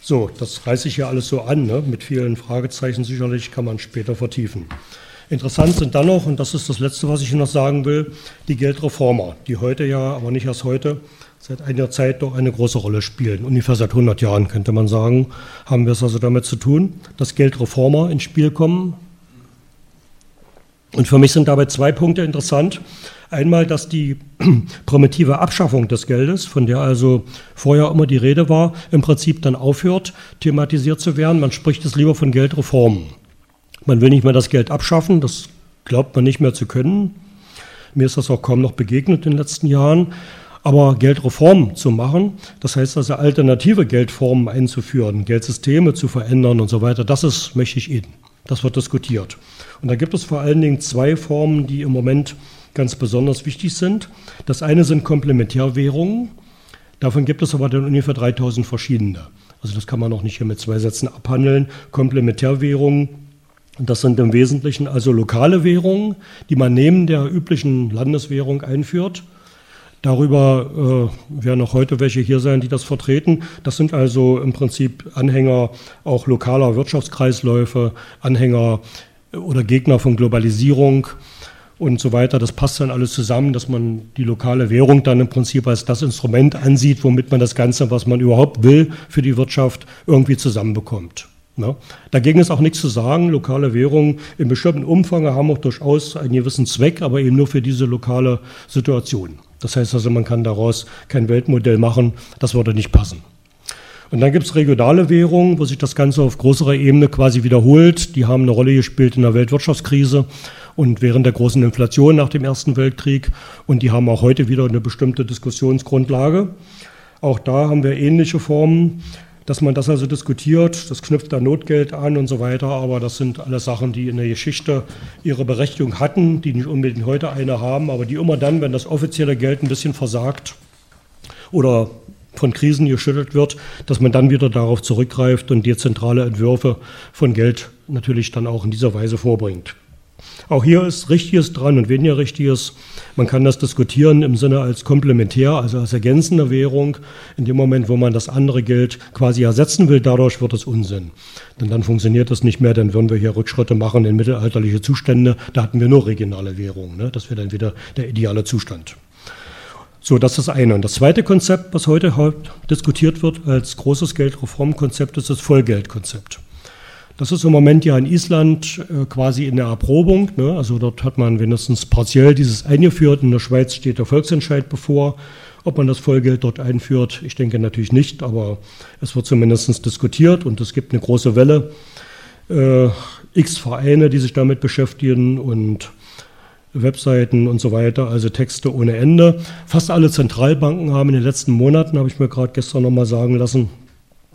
So, das reiße ich hier alles so an, ne? mit vielen Fragezeichen sicherlich, kann man später vertiefen. Interessant sind dann noch, und das ist das Letzte, was ich noch sagen will, die Geldreformer, die heute ja, aber nicht erst heute, seit einiger Zeit doch eine große Rolle spielen. Ungefähr seit 100 Jahren könnte man sagen, haben wir es also damit zu tun, dass Geldreformer ins Spiel kommen, und für mich sind dabei zwei Punkte interessant. Einmal, dass die primitive Abschaffung des Geldes, von der also vorher immer die Rede war, im Prinzip dann aufhört, thematisiert zu werden. Man spricht es lieber von Geldreformen. Man will nicht mehr das Geld abschaffen, das glaubt man nicht mehr zu können. Mir ist das auch kaum noch begegnet in den letzten Jahren. Aber Geldreformen zu machen, das heißt also alternative Geldformen einzuführen, Geldsysteme zu verändern und so weiter, das ist mächtig in. Das wird diskutiert. Und da gibt es vor allen Dingen zwei Formen, die im Moment ganz besonders wichtig sind. Das eine sind Komplementärwährungen. Davon gibt es aber dann ungefähr 3000 verschiedene. Also das kann man auch nicht hier mit zwei Sätzen abhandeln. Komplementärwährungen, das sind im Wesentlichen also lokale Währungen, die man neben der üblichen Landeswährung einführt. Darüber äh, werden auch heute welche hier sein, die das vertreten. Das sind also im Prinzip Anhänger auch lokaler Wirtschaftskreisläufe, Anhänger oder Gegner von Globalisierung und so weiter. Das passt dann alles zusammen, dass man die lokale Währung dann im Prinzip als das Instrument ansieht, womit man das Ganze, was man überhaupt will für die Wirtschaft, irgendwie zusammenbekommt. Ja. Dagegen ist auch nichts zu sagen. Lokale Währungen in bestimmten Umfang haben auch durchaus einen gewissen Zweck, aber eben nur für diese lokale Situation. Das heißt also, man kann daraus kein Weltmodell machen. Das würde nicht passen. Und dann gibt es regionale Währungen, wo sich das Ganze auf größerer Ebene quasi wiederholt. Die haben eine Rolle gespielt in der Weltwirtschaftskrise und während der großen Inflation nach dem Ersten Weltkrieg. Und die haben auch heute wieder eine bestimmte Diskussionsgrundlage. Auch da haben wir ähnliche Formen, dass man das also diskutiert. Das knüpft da Notgeld an und so weiter. Aber das sind alles Sachen, die in der Geschichte ihre Berechtigung hatten, die nicht unbedingt heute eine haben, aber die immer dann, wenn das offizielle Geld ein bisschen versagt oder von Krisen geschüttelt wird, dass man dann wieder darauf zurückgreift und dezentrale Entwürfe von Geld natürlich dann auch in dieser Weise vorbringt. Auch hier ist Richtiges dran und weniger Richtiges. Man kann das diskutieren im Sinne als komplementär, also als ergänzende Währung. In dem Moment, wo man das andere Geld quasi ersetzen will, dadurch wird es Unsinn. Denn dann funktioniert das nicht mehr, dann würden wir hier Rückschritte machen in mittelalterliche Zustände. Da hatten wir nur regionale Währungen. Ne? Das wäre dann wieder der ideale Zustand. So, das ist das eine. Und das zweite Konzept, was heute diskutiert wird als großes Geldreformkonzept, ist das Vollgeldkonzept. Das ist im Moment ja in Island äh, quasi in der Erprobung. Ne? Also dort hat man wenigstens partiell dieses eingeführt. In der Schweiz steht der Volksentscheid bevor. Ob man das Vollgeld dort einführt, ich denke natürlich nicht, aber es wird zumindest diskutiert und es gibt eine große Welle. Äh, X Vereine, die sich damit beschäftigen und Webseiten und so weiter, also Texte ohne Ende. Fast alle Zentralbanken haben in den letzten Monaten, habe ich mir gerade gestern nochmal sagen lassen,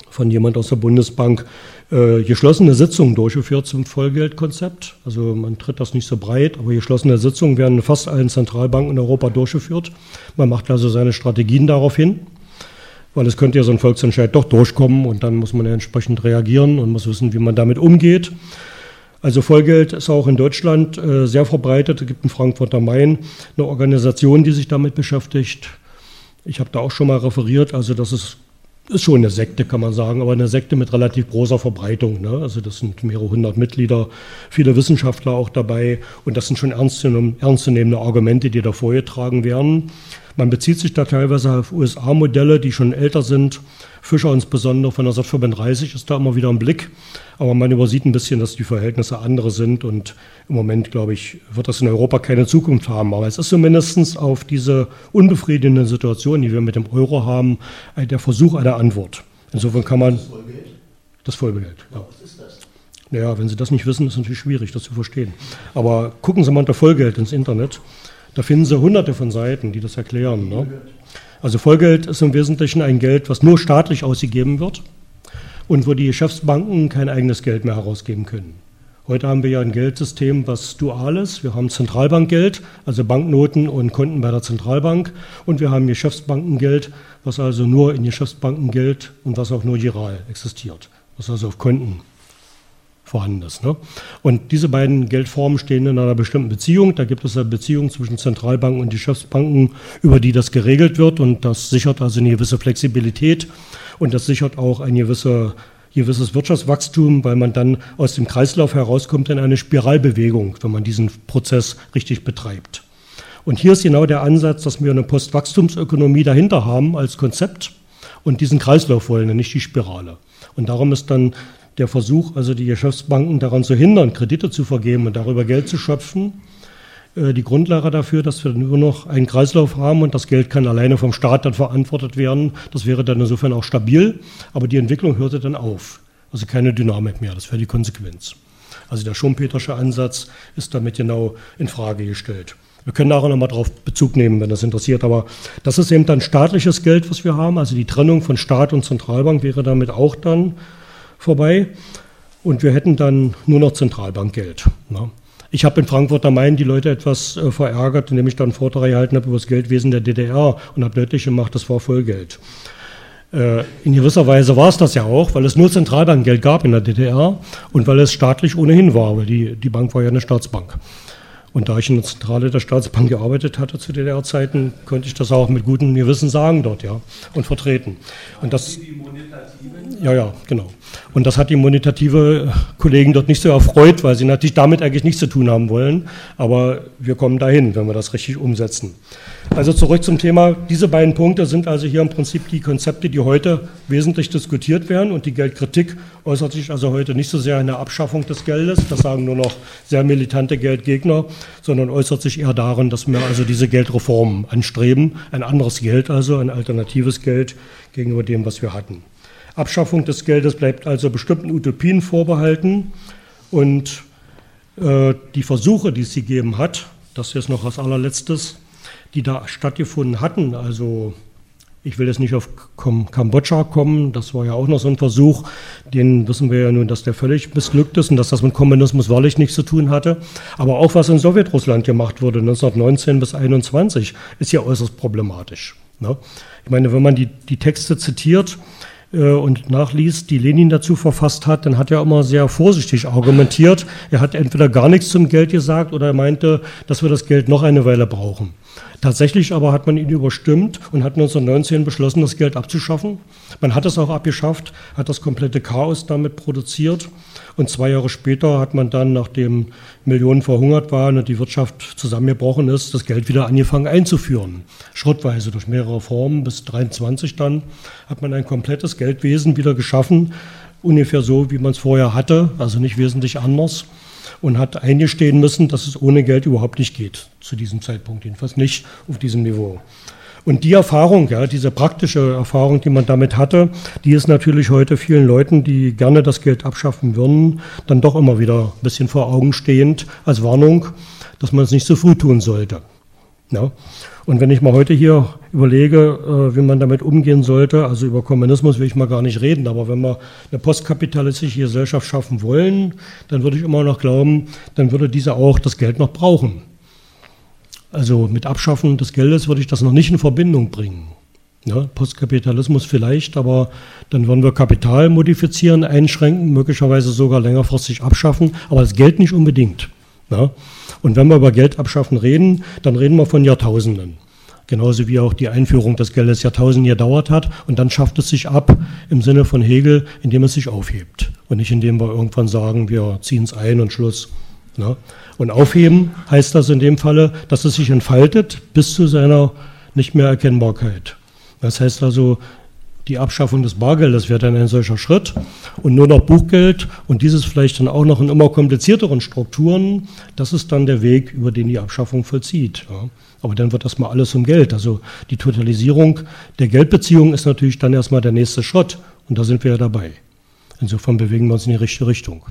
von jemand aus der Bundesbank äh, geschlossene Sitzungen durchgeführt zum Vollgeldkonzept. Also man tritt das nicht so breit, aber geschlossene Sitzungen werden in fast allen Zentralbanken in Europa durchgeführt. Man macht also seine Strategien darauf hin, weil es könnte ja so ein Volksentscheid doch durchkommen und dann muss man ja entsprechend reagieren und muss wissen, wie man damit umgeht. Also Vollgeld ist auch in Deutschland äh, sehr verbreitet. Es gibt in Frankfurt am Main eine Organisation, die sich damit beschäftigt. Ich habe da auch schon mal referiert. Also das ist ist schon eine Sekte, kann man sagen, aber eine Sekte mit relativ großer Verbreitung. Ne? Also das sind mehrere hundert Mitglieder, viele Wissenschaftler auch dabei und das sind schon ernstzunehmende Argumente, die da vorgetragen werden. Man bezieht sich da teilweise auf USA-Modelle, die schon älter sind. Fischer insbesondere von 1935 ist da immer wieder im Blick. Aber man übersieht ein bisschen, dass die Verhältnisse andere sind. Und im Moment, glaube ich, wird das in Europa keine Zukunft haben. Aber es ist zumindest auf diese unbefriedigende Situation, die wir mit dem Euro haben, der Versuch einer Antwort. Insofern kann man. Das Vollgeld? Das Vollgeld, ja. Was ist das? Naja, wenn Sie das nicht wissen, ist es natürlich schwierig, das zu verstehen. Aber gucken Sie mal unter Vollgeld ins Internet. Da finden Sie hunderte von Seiten, die das erklären. Ne? Also Vollgeld ist im Wesentlichen ein Geld, was nur staatlich ausgegeben wird und wo die Geschäftsbanken kein eigenes Geld mehr herausgeben können. Heute haben wir ja ein Geldsystem, was dual ist. Wir haben Zentralbankgeld, also Banknoten und Konten bei der Zentralbank. Und wir haben Geschäftsbankengeld, was also nur in Geschäftsbanken gilt und was auch nur giral existiert, was also auf Konten vorhanden ist. Ne? Und diese beiden Geldformen stehen in einer bestimmten Beziehung. Da gibt es eine Beziehung zwischen Zentralbanken und Geschäftsbanken, über die das geregelt wird. Und das sichert also eine gewisse Flexibilität und das sichert auch ein gewisse, gewisses Wirtschaftswachstum, weil man dann aus dem Kreislauf herauskommt in eine Spiralbewegung, wenn man diesen Prozess richtig betreibt. Und hier ist genau der Ansatz, dass wir eine Postwachstumsökonomie dahinter haben als Konzept und diesen Kreislauf wollen, nicht die Spirale. Und darum ist dann der Versuch, also die Geschäftsbanken daran zu hindern, Kredite zu vergeben und darüber Geld zu schöpfen, äh, die Grundlage dafür, dass wir nur noch einen Kreislauf haben und das Geld kann alleine vom Staat dann verantwortet werden. Das wäre dann insofern auch stabil, aber die Entwicklung hörte dann auf. Also keine Dynamik mehr, das wäre die Konsequenz. Also der Schumpetersche Ansatz ist damit genau in Frage gestellt. Wir können auch nochmal darauf Bezug nehmen, wenn das interessiert, aber das ist eben dann staatliches Geld, was wir haben. Also die Trennung von Staat und Zentralbank wäre damit auch dann vorbei und wir hätten dann nur noch Zentralbankgeld. Ne? Ich habe in Frankfurt am Main die Leute etwas äh, verärgert, indem ich dann einen Vortrag gehalten habe über das Geldwesen der DDR und habe deutlich gemacht, das war Vollgeld. Äh, in gewisser Weise war es das ja auch, weil es nur Zentralbankgeld gab in der DDR und weil es staatlich ohnehin war, weil die, die Bank war ja eine Staatsbank. Und da ich in der Zentrale der Staatsbank gearbeitet hatte zu DDR-Zeiten, konnte ich das auch mit gutem Gewissen sagen dort, ja, und vertreten. Und das, ja, ja, genau. Und das hat die monetative Kollegen dort nicht so erfreut, weil sie natürlich damit eigentlich nichts zu tun haben wollen. Aber wir kommen dahin, wenn wir das richtig umsetzen. Also zurück zum Thema. Diese beiden Punkte sind also hier im Prinzip die Konzepte, die heute wesentlich diskutiert werden. Und die Geldkritik äußert sich also heute nicht so sehr in der Abschaffung des Geldes, das sagen nur noch sehr militante Geldgegner, sondern äußert sich eher darin, dass wir also diese Geldreformen anstreben. Ein anderes Geld also, ein alternatives Geld gegenüber dem, was wir hatten. Abschaffung des Geldes bleibt also bestimmten Utopien vorbehalten. Und äh, die Versuche, die es gegeben hat, das ist noch als allerletztes, die da stattgefunden hatten, also ich will jetzt nicht auf Kambodscha kommen, das war ja auch noch so ein Versuch, den wissen wir ja nun, dass der völlig missglückt ist und dass das mit Kommunismus wahrlich nichts zu tun hatte. Aber auch was in Sowjetrussland gemacht wurde, 1919 bis 1921, ist ja äußerst problematisch. Ne? Ich meine, wenn man die, die Texte zitiert, und nachliest, die Lenin dazu verfasst hat, dann hat er immer sehr vorsichtig argumentiert. Er hat entweder gar nichts zum Geld gesagt oder er meinte, dass wir das Geld noch eine Weile brauchen. Tatsächlich aber hat man ihn überstimmt und hat 1919 beschlossen, das Geld abzuschaffen. Man hat es auch abgeschafft, hat das komplette Chaos damit produziert. Und zwei Jahre später hat man dann, nachdem Millionen verhungert waren und die Wirtschaft zusammengebrochen ist, das Geld wieder angefangen einzuführen. Schrittweise durch mehrere Formen. Bis 1923 dann hat man ein komplettes Geldwesen wieder geschaffen, ungefähr so, wie man es vorher hatte, also nicht wesentlich anders und hat eingestehen müssen, dass es ohne Geld überhaupt nicht geht, zu diesem Zeitpunkt, jedenfalls nicht auf diesem Niveau. Und die Erfahrung, ja, diese praktische Erfahrung, die man damit hatte, die ist natürlich heute vielen Leuten, die gerne das Geld abschaffen würden, dann doch immer wieder ein bisschen vor Augen stehend als Warnung, dass man es nicht so früh tun sollte. Ja. Und wenn ich mal heute hier überlege, äh, wie man damit umgehen sollte, also über Kommunismus will ich mal gar nicht reden, aber wenn wir eine postkapitalistische Gesellschaft schaffen wollen, dann würde ich immer noch glauben, dann würde diese auch das Geld noch brauchen. Also mit Abschaffen des Geldes würde ich das noch nicht in Verbindung bringen. Ja, Postkapitalismus vielleicht, aber dann würden wir Kapital modifizieren, einschränken, möglicherweise sogar längerfristig abschaffen, aber das Geld nicht unbedingt. Ja? Und wenn wir über Geld abschaffen reden, dann reden wir von Jahrtausenden. Genauso wie auch die Einführung des Geldes Jahrtausende gedauert hat. Und dann schafft es sich ab im Sinne von Hegel, indem es sich aufhebt. Und nicht indem wir irgendwann sagen, wir ziehen es ein und Schluss. Ja? Und aufheben heißt das in dem Falle, dass es sich entfaltet bis zu seiner nicht mehr Erkennbarkeit. Das heißt also, die Abschaffung des Bargeldes wäre dann ein solcher Schritt und nur noch Buchgeld und dieses vielleicht dann auch noch in immer komplizierteren Strukturen, das ist dann der Weg, über den die Abschaffung vollzieht. Ja. Aber dann wird das mal alles um Geld. Also die Totalisierung der Geldbeziehung ist natürlich dann erstmal der nächste Schritt und da sind wir ja dabei. Insofern bewegen wir uns in die richtige Richtung.